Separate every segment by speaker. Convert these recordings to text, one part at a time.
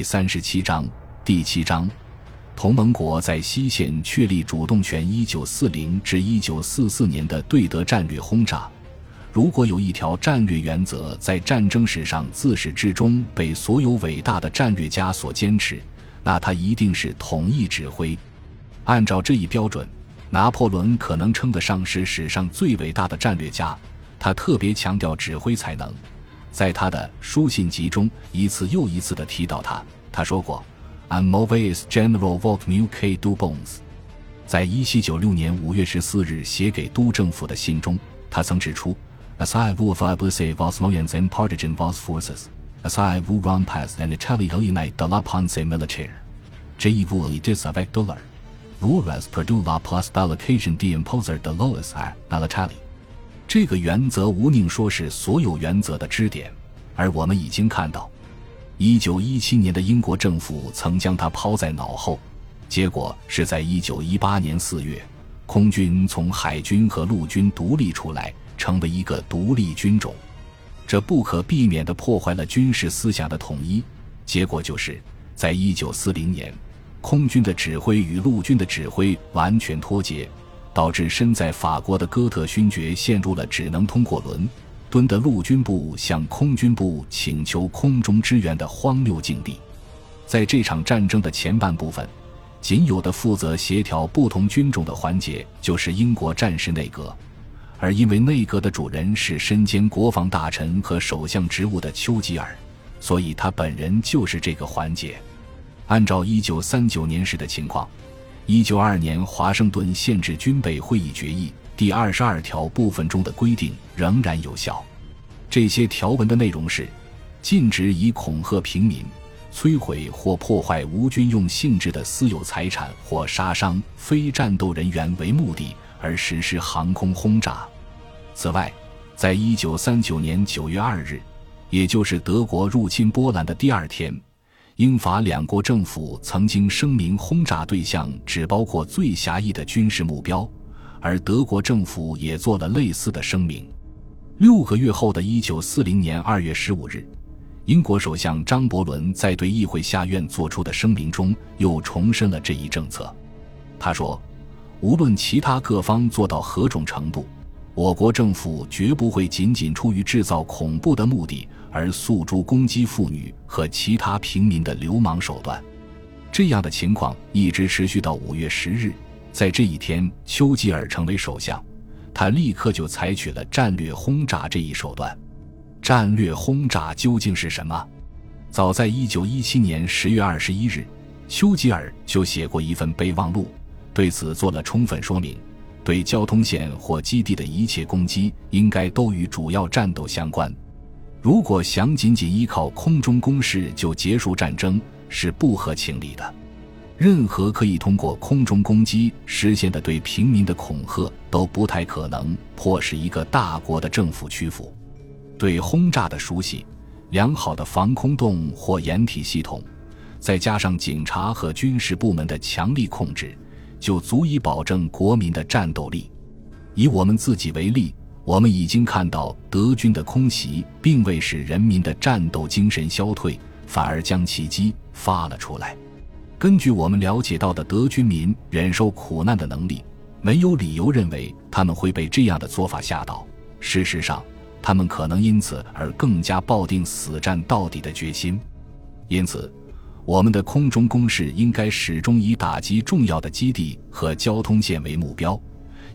Speaker 1: 第三十七章第七章，同盟国在西线确立主动权。一九四零至一九四四年的对德战略轰炸。如果有一条战略原则在战争史上自始至终被所有伟大的战略家所坚持，那它一定是统一指挥。按照这一标准，拿破仑可能称得上是史上最伟大的战略家。他特别强调指挥才能，在他的书信集中一次又一次地提到他。他说过：“I'm always General what m u k do bones。”在一七九六年五月十四日写给都政府的信中，他曾指出。As I will fabrice vos moyens and partisan vos forces, as I will run past and Italy unite de la pensée militaire. Je vous dis avec douleur. Vous perdu la place d'allocation d'imposer de lois à l'Italie. 这个原则无宁说是所有原则的支点，而我们已经看到，一九一七年的英国政府曾将它抛在脑后，结果是在一九一八年四月，空军从海军和陆军独立出来。成为一个独立军种，这不可避免地破坏了军事思想的统一。结果就是，在一九四零年，空军的指挥与陆军的指挥完全脱节，导致身在法国的哥特勋爵陷入了只能通过伦敦的陆军部向空军部请求空中支援的荒谬境地。在这场战争的前半部分，仅有的负责协调不同军种的环节就是英国战时内阁。而因为内阁的主人是身兼国防大臣和首相职务的丘吉尔，所以他本人就是这个环节。按照一九三九年时的情况，一九二年华盛顿限制军备会议决议第二十二条部分中的规定仍然有效。这些条文的内容是：禁止以恐吓平民、摧毁或破坏无军用性质的私有财产或杀伤非战斗人员为目的。而实施航空轰炸。此外，在一九三九年九月二日，也就是德国入侵波兰的第二天，英法两国政府曾经声明，轰炸对象只包括最狭义的军事目标，而德国政府也做了类似的声明。六个月后的一九四零年二月十五日，英国首相张伯伦在对议会下院作出的声明中又重申了这一政策。他说。无论其他各方做到何种程度，我国政府绝不会仅仅出于制造恐怖的目的而诉诸攻击妇女和其他平民的流氓手段。这样的情况一直持续到五月十日，在这一天，丘吉尔成为首相，他立刻就采取了战略轰炸这一手段。战略轰炸究竟是什么？早在一九一七年十月二十一日，丘吉尔就写过一份备忘录。对此做了充分说明，对交通线或基地的一切攻击应该都与主要战斗相关。如果想仅仅依靠空中攻势就结束战争是不合情理的。任何可以通过空中攻击实现的对平民的恐吓都不太可能迫使一个大国的政府屈服。对轰炸的熟悉、良好的防空洞或掩体系统，再加上警察和军事部门的强力控制。就足以保证国民的战斗力。以我们自己为例，我们已经看到德军的空袭并未使人民的战斗精神消退，反而将其激发了出来。根据我们了解到的德军民忍受苦难的能力，没有理由认为他们会被这样的做法吓倒。事实上，他们可能因此而更加抱定死战到底的决心。因此。我们的空中攻势应该始终以打击重要的基地和交通线为目标，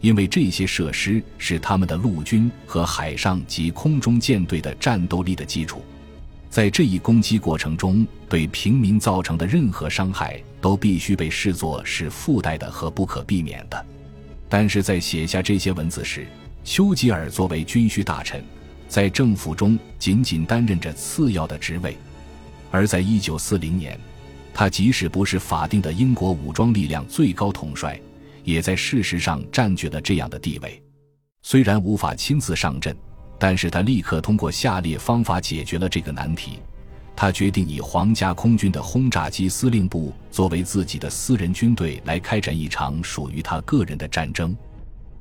Speaker 1: 因为这些设施是他们的陆军和海上及空中舰队的战斗力的基础。在这一攻击过程中，对平民造成的任何伤害都必须被视作是附带的和不可避免的。但是在写下这些文字时，丘吉尔作为军需大臣，在政府中仅仅担任着次要的职位。而在一九四零年，他即使不是法定的英国武装力量最高统帅，也在事实上占据了这样的地位。虽然无法亲自上阵，但是他立刻通过下列方法解决了这个难题：他决定以皇家空军的轰炸机司令部作为自己的私人军队来开展一场属于他个人的战争。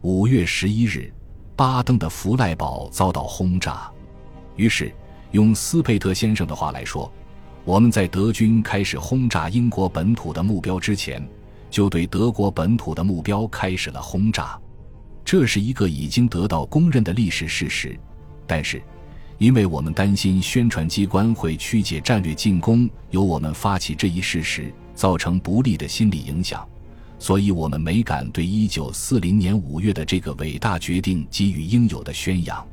Speaker 1: 五月十一日，巴登的弗赖堡遭到轰炸，于是用斯佩特先生的话来说。我们在德军开始轰炸英国本土的目标之前，就对德国本土的目标开始了轰炸。这是一个已经得到公认的历史事实。但是，因为我们担心宣传机关会曲解战略进攻由我们发起这一事实造成不利的心理影响，所以我们没敢对1940年5月的这个伟大决定给予应有的宣扬。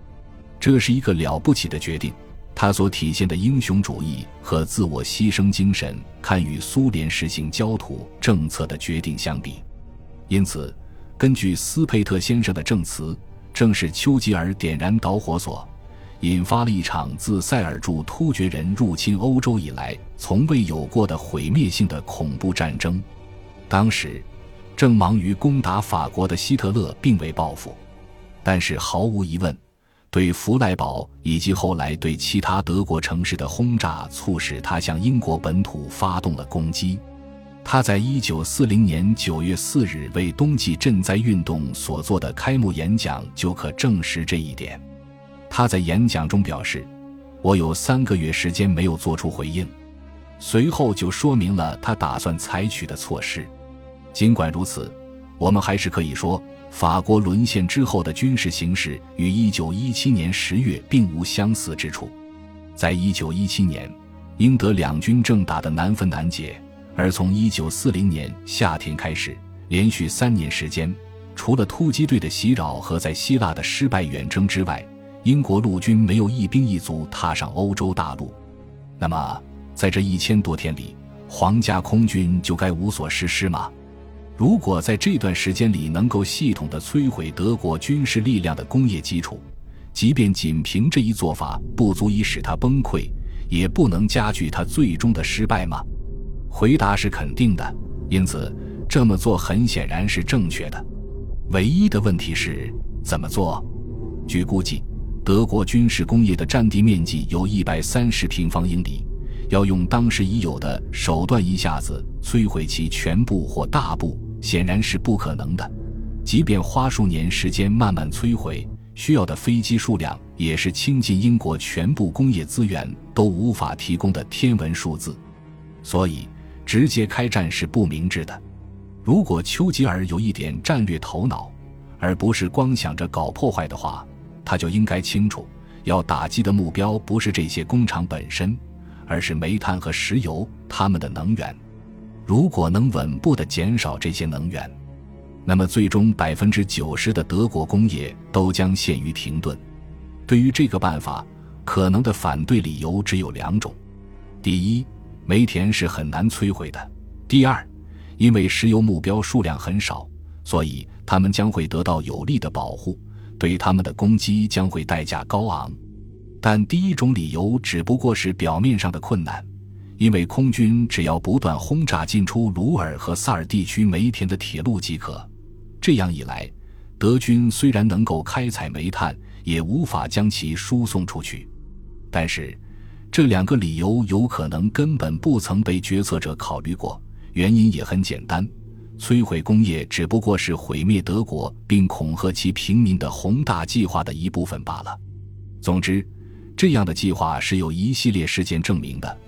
Speaker 1: 这是一个了不起的决定。他所体现的英雄主义和自我牺牲精神，堪与苏联实行焦土政策的决定相比。因此，根据斯佩特先生的证词，正是丘吉尔点燃导火索，引发了一场自塞尔柱突厥人入侵欧洲以来从未有过的毁灭性的恐怖战争。当时，正忙于攻打法国的希特勒并未报复，但是毫无疑问。对弗赖堡以及后来对其他德国城市的轰炸，促使他向英国本土发动了攻击。他在一九四零年九月四日为冬季赈灾运动所做的开幕演讲就可证实这一点。他在演讲中表示：“我有三个月时间没有做出回应。”随后就说明了他打算采取的措施。尽管如此，我们还是可以说。法国沦陷之后的军事形势与1917年十月并无相似之处。在1917年，英德两军正打得难分难解，而从1940年夏天开始，连续三年时间，除了突击队的袭扰和在希腊的失败远征之外，英国陆军没有一兵一卒踏上欧洲大陆。那么，在这一千多天里，皇家空军就该无所事事吗？如果在这段时间里能够系统的摧毁德国军事力量的工业基础，即便仅凭这一做法不足以使它崩溃，也不能加剧它最终的失败吗？回答是肯定的。因此，这么做很显然是正确的。唯一的问题是怎么做？据估计，德国军事工业的占地面积有一百三十平方英里，要用当时已有的手段一下子摧毁其全部或大部。显然是不可能的，即便花数年时间慢慢摧毁，需要的飞机数量也是倾尽英国全部工业资源都无法提供的天文数字。所以，直接开战是不明智的。如果丘吉尔有一点战略头脑，而不是光想着搞破坏的话，他就应该清楚，要打击的目标不是这些工厂本身，而是煤炭和石油，他们的能源。如果能稳步地减少这些能源，那么最终百分之九十的德国工业都将陷于停顿。对于这个办法，可能的反对理由只有两种：第一，煤田是很难摧毁的；第二，因为石油目标数量很少，所以他们将会得到有力的保护，对他们的攻击将会代价高昂。但第一种理由只不过是表面上的困难。因为空军只要不断轰炸进出鲁尔和萨尔地区煤田的铁路即可，这样一来，德军虽然能够开采煤炭，也无法将其输送出去。但是，这两个理由有可能根本不曾被决策者考虑过。原因也很简单：摧毁工业只不过是毁灭德国并恐吓其平民的宏大计划的一部分罢了。总之，这样的计划是有一系列事件证明的。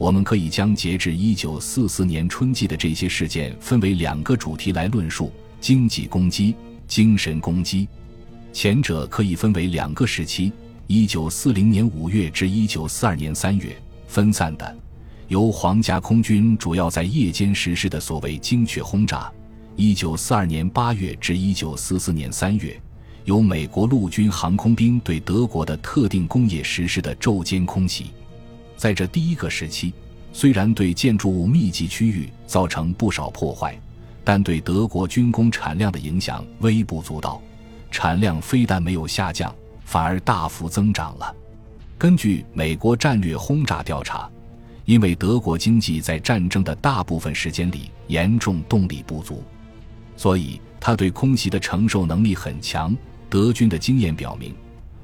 Speaker 1: 我们可以将截至一九四四年春季的这些事件分为两个主题来论述：经济攻击、精神攻击。前者可以分为两个时期：一九四零年五月至一九四二年三月，分散的，由皇家空军主要在夜间实施的所谓精确轰炸；一九四二年八月至一九四四年三月，由美国陆军航空兵对德国的特定工业实施的昼间空袭。在这第一个时期，虽然对建筑物密集区域造成不少破坏，但对德国军工产量的影响微不足道，产量非但没有下降，反而大幅增长了。根据美国战略轰炸调查，因为德国经济在战争的大部分时间里严重动力不足，所以他对空袭的承受能力很强。德军的经验表明，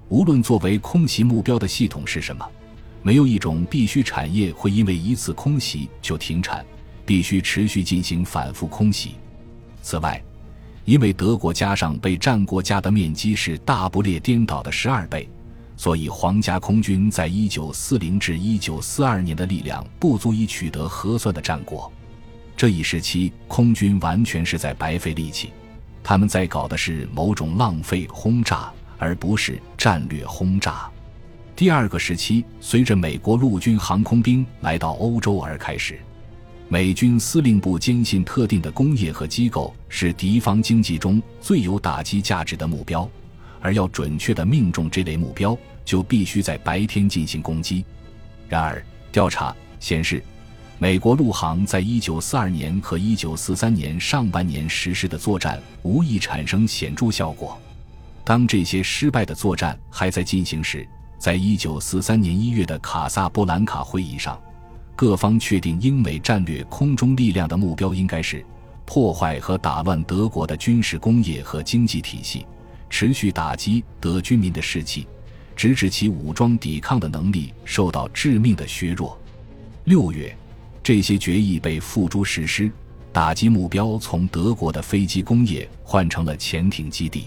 Speaker 1: 无论作为空袭目标的系统是什么。没有一种必须产业会因为一次空袭就停产，必须持续进行反复空袭。此外，因为德国加上被战国家的面积是大不列颠岛的十二倍，所以皇家空军在一九四零至一九四二年的力量不足以取得核算的战果。这一时期，空军完全是在白费力气，他们在搞的是某种浪费轰炸，而不是战略轰炸。第二个时期，随着美国陆军航空兵来到欧洲而开始。美军司令部坚信，特定的工业和机构是敌方经济中最有打击价值的目标，而要准确地命中这类目标，就必须在白天进行攻击。然而，调查显示，美国陆航在一九四二年和一九四三年上半年实施的作战无意产生显著效果。当这些失败的作战还在进行时，在一九四三年一月的卡萨布兰卡会议上，各方确定英美战略空中力量的目标应该是破坏和打乱德国的军事工业和经济体系，持续打击德军民的士气，直至其武装抵抗的能力受到致命的削弱。六月，这些决议被付诸实施，打击目标从德国的飞机工业换成了潜艇基地。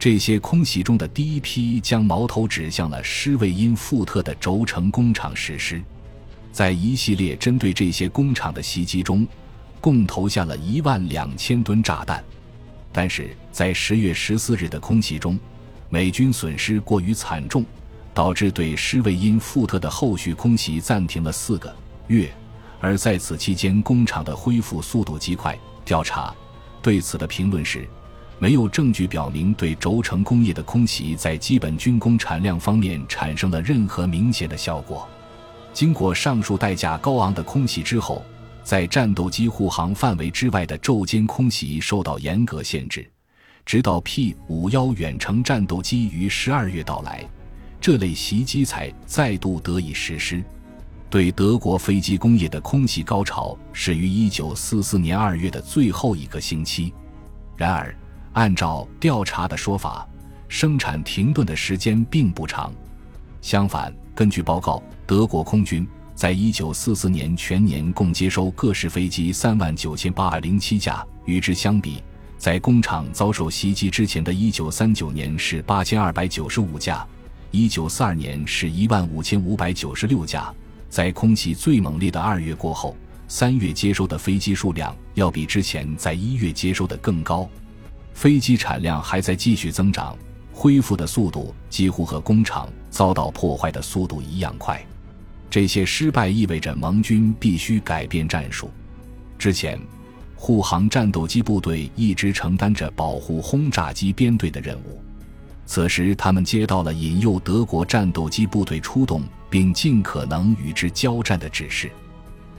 Speaker 1: 这些空袭中的第一批将矛头指向了施魏因富特的轴承工厂实施，在一系列针对这些工厂的袭击中，共投下了一万两千吨炸弹。但是在十月十四日的空袭中，美军损失过于惨重，导致对施魏因富特的后续空袭暂停了四个月。而在此期间，工厂的恢复速度极快。调查对此的评论是。没有证据表明对轴承工业的空袭在基本军工产量方面产生了任何明显的效果。经过上述代价高昂的空袭之后，在战斗机护航范围之外的昼间空袭受到严格限制，直到 P 五幺远程战斗机于十二月到来，这类袭击才再度得以实施。对德国飞机工业的空袭高潮始于一九四四年二月的最后一个星期，然而。按照调查的说法，生产停顿的时间并不长。相反，根据报告，德国空军在一九四四年全年共接收各式飞机三万九千八百零七架。与之相比，在工厂遭受袭击之前的一九三九年是八千二百九十五架，一九四二年是一万五千五百九十六架。在空袭最猛烈的二月过后，三月接收的飞机数量要比之前在一月接收的更高。飞机产量还在继续增长，恢复的速度几乎和工厂遭到破坏的速度一样快。这些失败意味着盟军必须改变战术。之前，护航战斗机部队一直承担着保护轰炸机编队的任务，此时他们接到了引诱德国战斗机部队出动并尽可能与之交战的指示。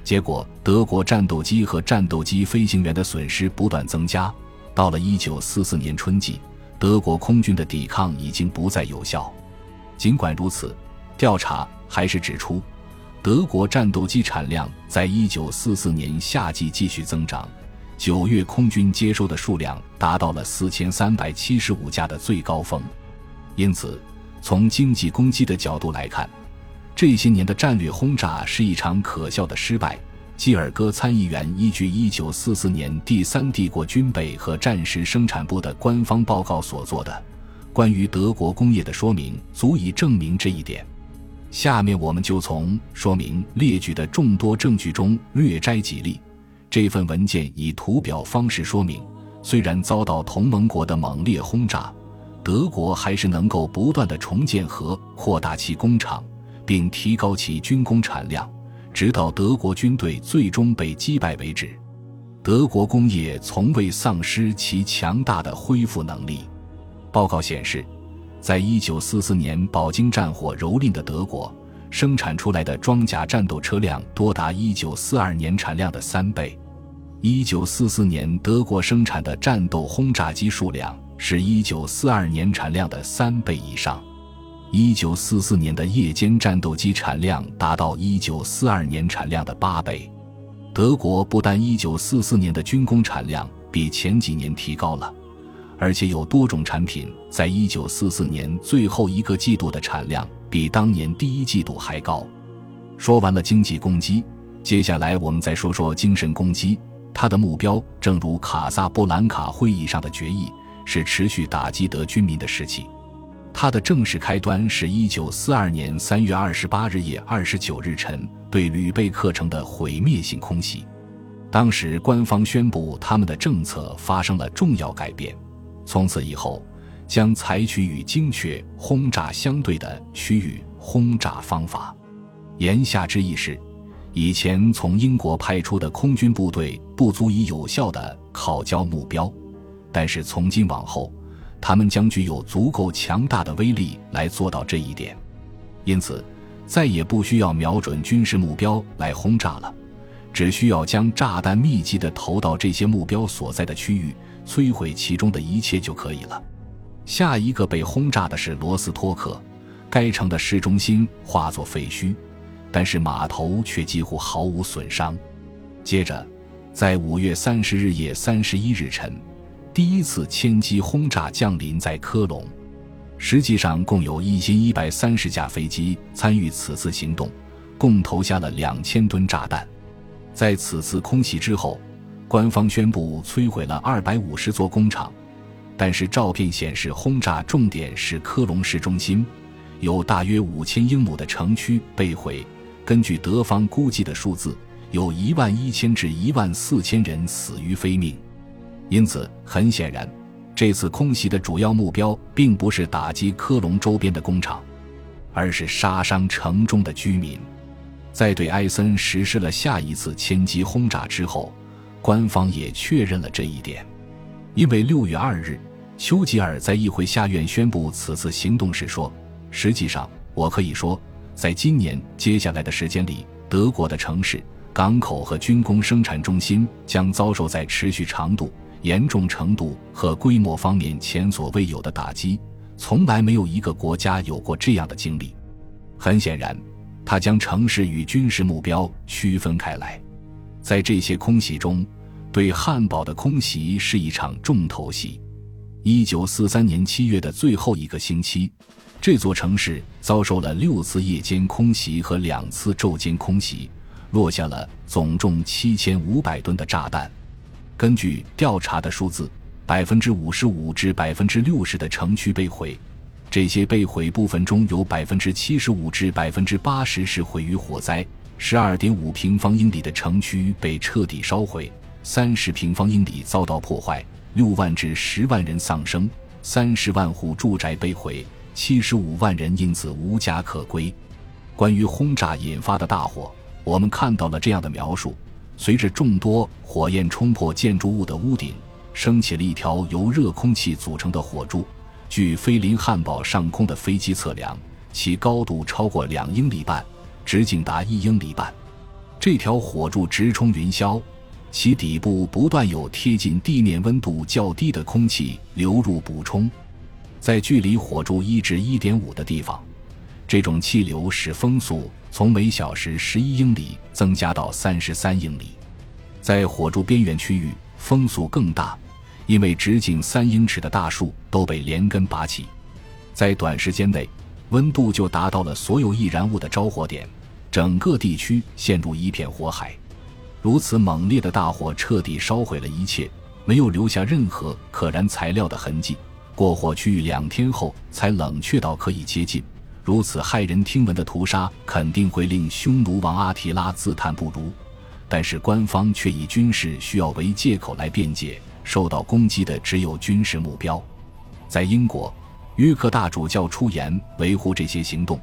Speaker 1: 结果，德国战斗机和战斗机飞行员的损失不断增加。到了一九四四年春季，德国空军的抵抗已经不再有效。尽管如此，调查还是指出，德国战斗机产量在一九四四年夏季继续增长。九月空军接收的数量达到了四千三百七十五架的最高峰。因此，从经济攻击的角度来看，这些年的战略轰炸是一场可笑的失败。基尔戈参议员依据1944年第三帝国军备和战时生产部的官方报告所做的关于德国工业的说明，足以证明这一点。下面我们就从说明列举的众多证据中略摘几例。这份文件以图表方式说明，虽然遭到同盟国的猛烈轰炸，德国还是能够不断的重建和扩大其工厂，并提高其军工产量。直到德国军队最终被击败为止，德国工业从未丧失其强大的恢复能力。报告显示，在1944年饱经战火蹂躏的德国，生产出来的装甲战斗车辆多达1942年产量的三倍。1944年德国生产的战斗轰炸机数量是1942年产量的三倍以上。一九四四年的夜间战斗机产量达到一九四二年产量的八倍。德国不但一九四四年的军工产量比前几年提高了，而且有多种产品在一九四四年最后一个季度的产量比当年第一季度还高。说完了经济攻击，接下来我们再说说精神攻击。它的目标，正如卡萨布兰卡会议上的决议，是持续打击德军民的士气。它的正式开端是一九四二年三月二十八日夜二十九日晨对吕贝克城的毁灭性空袭。当时官方宣布，他们的政策发生了重要改变，从此以后将采取与精确轰炸相对的区域轰炸方法。言下之意是，以前从英国派出的空军部队不足以有效地考交目标，但是从今往后，他们将具有足够强大的威力来做到这一点。因此，再也不需要瞄准军事目标来轰炸了。只需要将炸弹密集地投到这些目标所在的区域，摧毁其中的一切就可以了。下一个被轰炸的是罗斯托克，该城的市中心化作废墟，但是码头却几乎毫无损伤。接着，在五月三十日夜三十一日晨，第一次歼击轰炸降临在科隆。实际上，共有一千一百三十架飞机参与此次行动，共投下了两千吨炸弹。在此次空袭之后，官方宣布摧毁了二百五十座工厂，但是照片显示轰炸重点是科隆市中心，有大约五千英亩的城区被毁。根据德方估计的数字，有一万一千至一万四千人死于非命。因此，很显然，这次空袭的主要目标并不是打击科隆周边的工厂，而是杀伤城中的居民。在对埃森实施了下一次千机轰炸之后，官方也确认了这一点。因为六月二日，丘吉尔在议会下院宣布此次行动时说：“实际上，我可以说，在今年接下来的时间里，德国的城市、港口和军工生产中心将遭受在持续长度、严重程度和规模方面前所未有的打击。从来没有一个国家有过这样的经历。很显然。”他将城市与军事目标区分开来，在这些空袭中，对汉堡的空袭是一场重头戏。一九四三年七月的最后一个星期，这座城市遭受了六次夜间空袭和两次昼间空袭，落下了总重七千五百吨的炸弹。根据调查的数字，百分之五十五至百分之六十的城区被毁。这些被毁部分中有百分之七十五至百分之八十是毁于火灾，十二点五平方英里的城区被彻底烧毁，三十平方英里遭到破坏，六万至十万人丧生，三十万户住宅被毁，七十五万人因此无家可归。关于轰炸引发的大火，我们看到了这样的描述：随着众多火焰冲破建筑物的屋顶，升起了一条由热空气组成的火柱。据飞临汉堡上空的飞机测量，其高度超过两英里半，直径达一英里半。这条火柱直冲云霄，其底部不断有贴近地面温度较低的空气流入补充。在距离火柱一至一点五的地方，这种气流使风速从每小时十一英里增加到三十三英里。在火柱边缘区域，风速更大。因为直径三英尺的大树都被连根拔起，在短时间内，温度就达到了所有易燃物的着火点，整个地区陷入一片火海。如此猛烈的大火彻底烧毁了一切，没有留下任何可燃材料的痕迹。过火区域两天后才冷却到可以接近。如此骇人听闻的屠杀肯定会令匈奴王阿提拉自叹不如，但是官方却以军事需要为借口来辩解。受到攻击的只有军事目标。在英国，约克大主教出言维护这些行动，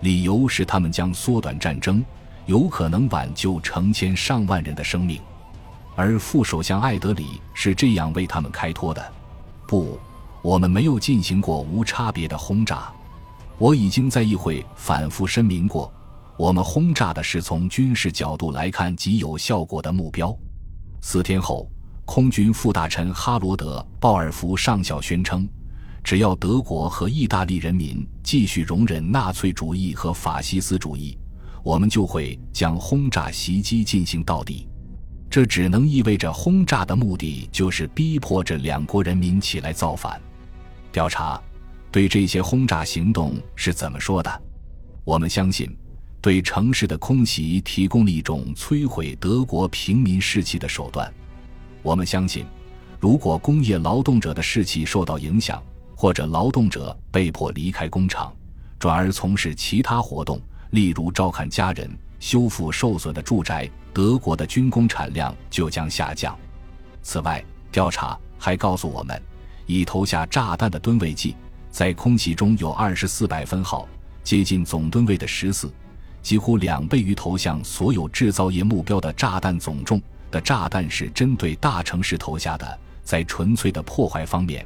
Speaker 1: 理由是他们将缩短战争，有可能挽救成千上万人的生命。而副首相艾德里是这样为他们开脱的：“不，我们没有进行过无差别的轰炸。我已经在议会反复声明过，我们轰炸的是从军事角度来看极有效果的目标。”四天后。空军副大臣哈罗德·鲍尔福上校宣称：“只要德国和意大利人民继续容忍纳粹主义和法西斯主义，我们就会将轰炸袭击进行到底。这只能意味着轰炸的目的就是逼迫这两国人民起来造反。”调查对这些轰炸行动是怎么说的？我们相信，对城市的空袭提供了一种摧毁德国平民士气的手段。我们相信，如果工业劳动者的士气受到影响，或者劳动者被迫离开工厂，转而从事其他活动，例如照看家人、修复受损的住宅，德国的军工产量就将下降。此外，调查还告诉我们，已投下炸弹的吨位计在空袭中有二十四百分号，接近总吨位的十四，几乎两倍于投向所有制造业目标的炸弹总重的炸弹是针对大城市投下的。在纯粹的破坏方面。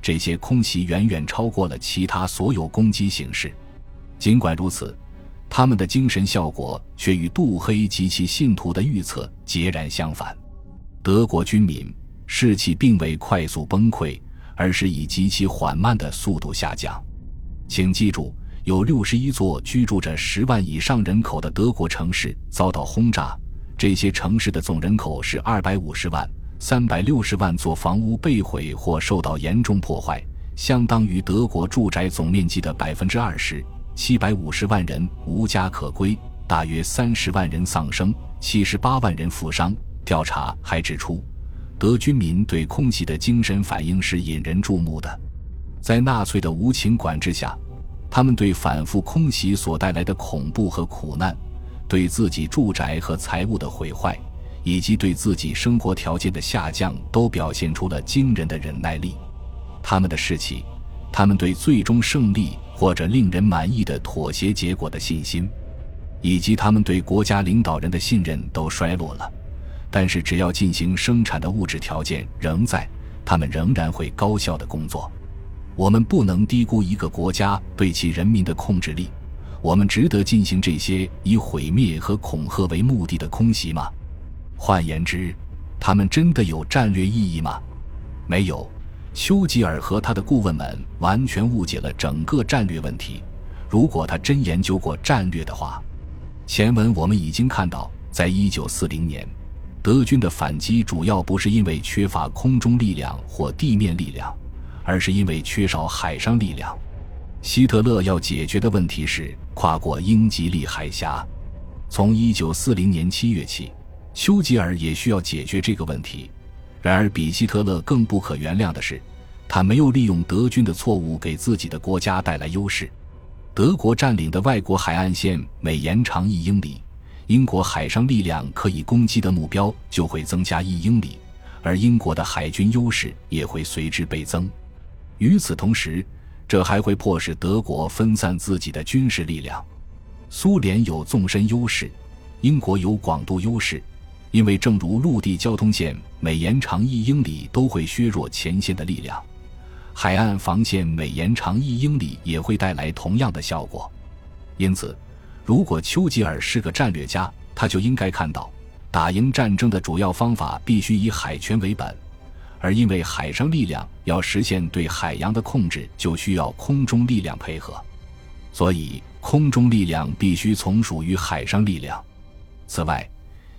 Speaker 1: 这些空袭远远超过了其他所有攻击形式。尽管如此，他们的精神效果却与杜黑及其信徒的预测截然相反。德国军民士气并未快速崩溃，而是以极其缓慢的速度下降。请记住，有六十一座居住着十万以上人口的德国城市遭到轰炸，这些城市的总人口是二百五十万。三百六十万座房屋被毁或受到严重破坏，相当于德国住宅总面积的百分之二十。七百五十万人无家可归，大约三十万人丧生，七十八万人负伤。调查还指出，德军民对空袭的精神反应是引人注目的。在纳粹的无情管制下，他们对反复空袭所带来的恐怖和苦难，对自己住宅和财物的毁坏。以及对自己生活条件的下降，都表现出了惊人的忍耐力。他们的士气，他们对最终胜利或者令人满意的妥协结果的信心，以及他们对国家领导人的信任都衰落了。但是，只要进行生产的物质条件仍在，他们仍然会高效的工作。我们不能低估一个国家对其人民的控制力。我们值得进行这些以毁灭和恐吓为目的的空袭吗？换言之，他们真的有战略意义吗？没有。丘吉尔和他的顾问们完全误解了整个战略问题。如果他真研究过战略的话，前文我们已经看到，在一九四零年，德军的反击主要不是因为缺乏空中力量或地面力量，而是因为缺少海上力量。希特勒要解决的问题是跨过英吉利海峡。从一九四零年七月起。丘吉尔也需要解决这个问题，然而比希特勒更不可原谅的是，他没有利用德军的错误给自己的国家带来优势。德国占领的外国海岸线每延长一英里，英国海上力量可以攻击的目标就会增加一英里，而英国的海军优势也会随之倍增。与此同时，这还会迫使德国分散自己的军事力量。苏联有纵深优势，英国有广度优势。因为，正如陆地交通线每延长一英里都会削弱前线的力量，海岸防线每延长一英里也会带来同样的效果。因此，如果丘吉尔是个战略家，他就应该看到，打赢战争的主要方法必须以海权为本，而因为海上力量要实现对海洋的控制，就需要空中力量配合，所以空中力量必须从属于海上力量。此外，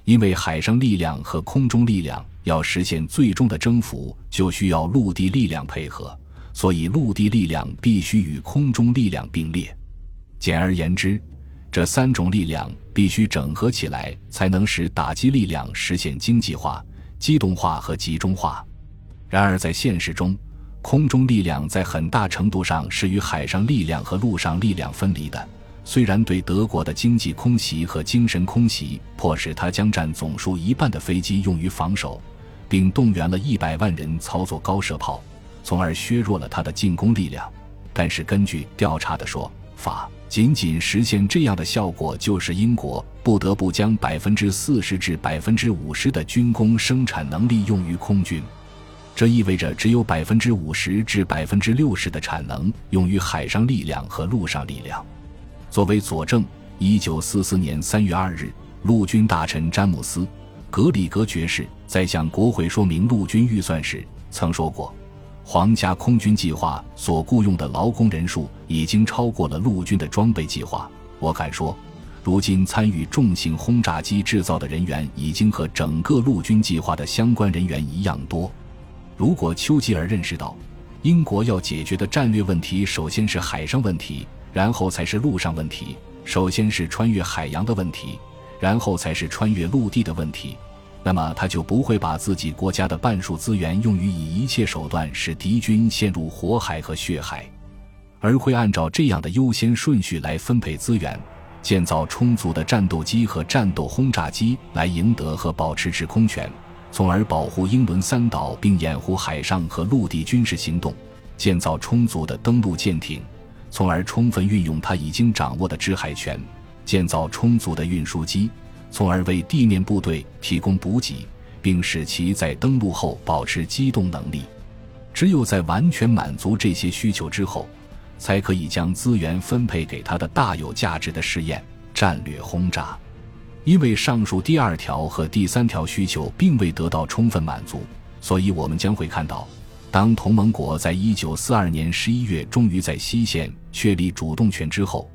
Speaker 1: 因为海上力量和空中力量要实现最终的征服，就需要陆地力量配合，所以陆地力量必须与空中力量并列。简而言之，这三种力量必须整合起来，才能使打击力量实现经济化、机动化和集中化。然而，在现实中，空中力量在很大程度上是与海上力量和陆上力量分离的。虽然对德国的经济空袭和精神空袭迫使他将占总数一半的飞机用于防守，并动员了一百万人操作高射炮，从而削弱了他的进攻力量，但是根据调查的说法，仅仅实现这样的效果，就是英国不得不将百分之四十至百分之五十的军工生产能力用于空军，这意味着只有百分之五十至百分之六十的产能用于海上力量和陆上力量。作为佐证，一九四四年三月二日，陆军大臣詹姆斯·格里格爵士在向国会说明陆军预算时曾说过：“皇家空军计划所雇佣的劳工人数已经超过了陆军的装备计划。我敢说，如今参与重型轰炸机制造的人员已经和整个陆军计划的相关人员一样多。”如果丘吉尔认识到，英国要解决的战略问题首先是海上问题。然后才是陆上问题，首先是穿越海洋的问题，然后才是穿越陆地的问题。那么他就不会把自己国家的半数资源用于以一切手段使敌军陷入火海和血海，而会按照这样的优先顺序来分配资源，建造充足的战斗机和战斗轰炸机来赢得和保持制空权，从而保护英伦三岛并掩护海上和陆地军事行动；建造充足的登陆舰艇，从而充分运用他已经掌握的制海权；建造充足的运输机。从而为地面部队提供补给，并使其在登陆后保持机动能力。只有在完全满足这些需求之后，才可以将资源分配给他的大有价值的试验——战略轰炸。因为上述第二条和第三条需求并未得到充分满足，所以我们将会看到，当同盟国在一九四二年十一月终于在西线确立主动权之后，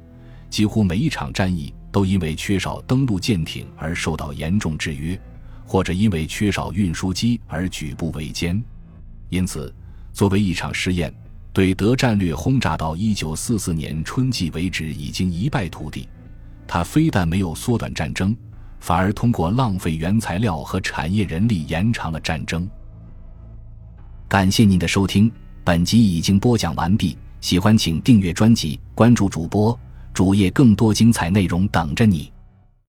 Speaker 1: 几乎每一场战役。都因为缺少登陆舰艇而受到严重制约，或者因为缺少运输机而举步维艰。因此，作为一场试验，对德战略轰炸到一九四四年春季为止已经一败涂地。它非但没有缩短战争，反而通过浪费原材料和产业人力延长了战争。感谢您的收听，本集已经播讲完毕。喜欢请订阅专辑，关注主播。主页更多精彩内容等着你。